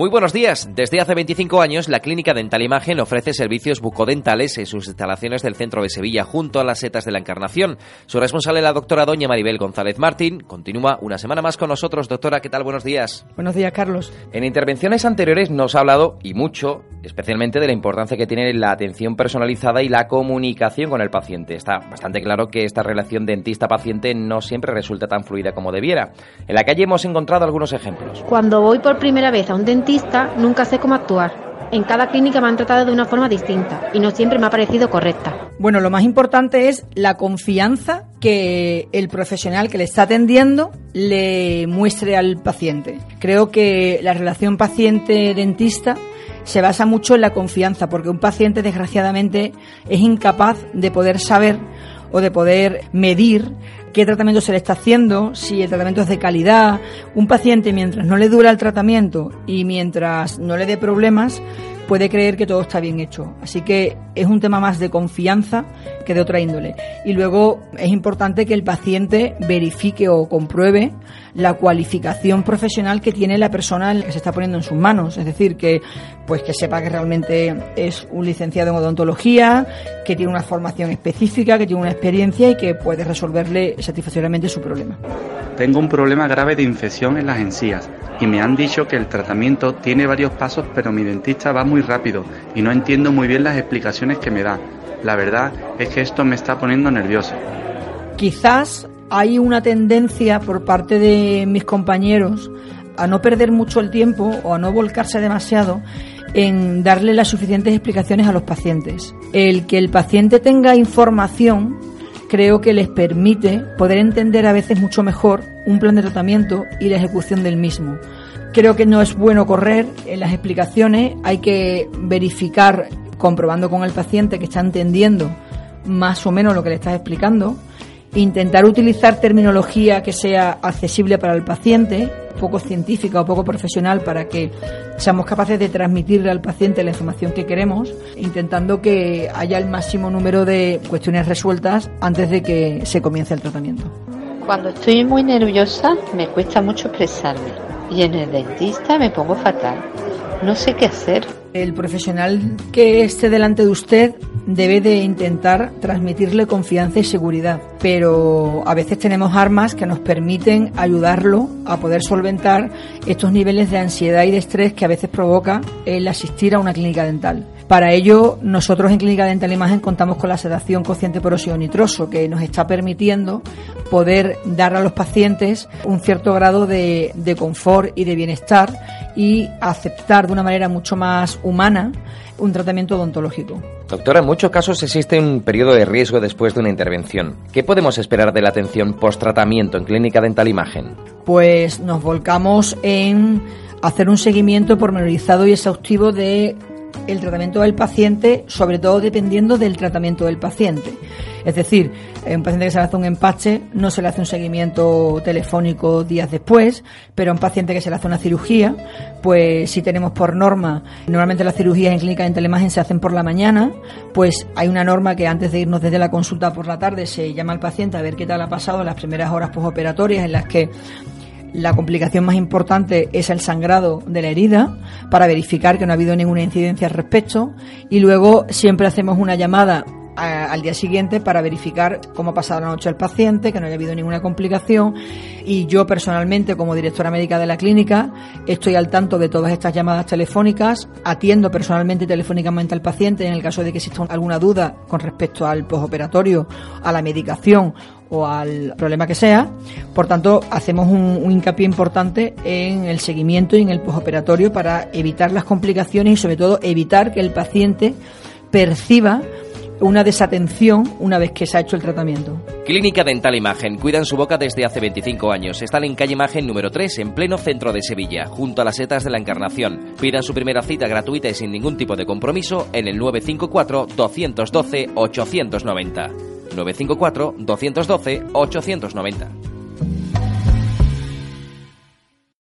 Muy buenos días. Desde hace 25 años, la Clínica Dental Imagen ofrece servicios bucodentales en sus instalaciones del centro de Sevilla, junto a las setas de la Encarnación. Su responsable, la doctora doña Maribel González Martín, continúa una semana más con nosotros. Doctora, ¿qué tal? Buenos días. Buenos días, Carlos. En intervenciones anteriores nos ha hablado, y mucho, especialmente de la importancia que tiene la atención personalizada y la comunicación con el paciente. Está bastante claro que esta relación dentista-paciente no siempre resulta tan fluida como debiera. En la calle hemos encontrado algunos ejemplos. Cuando voy por primera vez a un dentista, nunca sé cómo actuar. En cada clínica me han tratado de una forma distinta y no siempre me ha parecido correcta. Bueno, lo más importante es la confianza que el profesional que le está atendiendo le muestre al paciente. Creo que la relación paciente-dentista se basa mucho en la confianza, porque un paciente desgraciadamente es incapaz de poder saber o de poder medir qué tratamiento se le está haciendo, si el tratamiento es de calidad. Un paciente mientras no le dura el tratamiento y mientras no le dé problemas, puede creer que todo está bien hecho. Así que es un tema más de confianza que de otra índole. Y luego es importante que el paciente verifique o compruebe la cualificación profesional que tiene la persona que se está poniendo en sus manos. Es decir, que pues que sepa que realmente es un licenciado en odontología, que tiene una formación específica, que tiene una experiencia y que puede resolverle satisfactoriamente su problema. Tengo un problema grave de infección en las encías y me han dicho que el tratamiento tiene varios pasos, pero mi dentista va muy rápido y no entiendo muy bien las explicaciones que me da. La verdad es que esto me está poniendo nervioso. Quizás hay una tendencia por parte de mis compañeros a no perder mucho el tiempo o a no volcarse demasiado en darle las suficientes explicaciones a los pacientes. El que el paciente tenga información creo que les permite poder entender a veces mucho mejor un plan de tratamiento y la ejecución del mismo. Creo que no es bueno correr en las explicaciones, hay que verificar comprobando con el paciente que está entendiendo más o menos lo que le estás explicando, intentar utilizar terminología que sea accesible para el paciente, poco científica o poco profesional para que seamos capaces de transmitirle al paciente la información que queremos, intentando que haya el máximo número de cuestiones resueltas antes de que se comience el tratamiento. Cuando estoy muy nerviosa me cuesta mucho expresarme y en el dentista me pongo fatal. No sé qué hacer. El profesional que esté delante de usted debe de intentar transmitirle confianza y seguridad, pero a veces tenemos armas que nos permiten ayudarlo a poder solventar estos niveles de ansiedad y de estrés que a veces provoca el asistir a una clínica dental. Para ello, nosotros en Clínica Dental Imagen contamos con la sedación consciente por óxido nitroso, que nos está permitiendo poder dar a los pacientes un cierto grado de, de confort y de bienestar y aceptar de una manera mucho más humana un tratamiento odontológico. Doctora, en muchos casos existe un periodo de riesgo después de una intervención. ¿Qué podemos esperar de la atención post-tratamiento en Clínica Dental Imagen? Pues nos volcamos en hacer un seguimiento pormenorizado y exhaustivo de el tratamiento del paciente, sobre todo dependiendo del tratamiento del paciente. Es decir, un paciente que se le hace un empache no se le hace un seguimiento telefónico días después, pero un paciente que se le hace una cirugía, pues si tenemos por norma, normalmente las cirugías en clínica de telemagen se hacen por la mañana, pues hay una norma que antes de irnos desde la consulta por la tarde se llama al paciente a ver qué tal ha pasado en las primeras horas postoperatorias en las que la complicación más importante es el sangrado de la herida para verificar que no ha habido ninguna incidencia al respecto. Y luego siempre hacemos una llamada al día siguiente para verificar cómo ha pasado la noche el paciente, que no haya habido ninguna complicación. Y yo personalmente como directora médica de la clínica estoy al tanto de todas estas llamadas telefónicas, atiendo personalmente y telefónicamente al paciente en el caso de que exista alguna duda con respecto al postoperatorio, a la medicación o al problema que sea. Por tanto, hacemos un, hincapié importante en el seguimiento y en el postoperatorio para evitar las complicaciones y sobre todo evitar que el paciente perciba una desatención una vez que se ha hecho el tratamiento. Clínica Dental Imagen. Cuidan su boca desde hace 25 años. Están en calle Imagen número 3, en pleno centro de Sevilla, junto a las setas de la Encarnación. Pidan su primera cita gratuita y sin ningún tipo de compromiso en el 954 212 890. 954 212 890.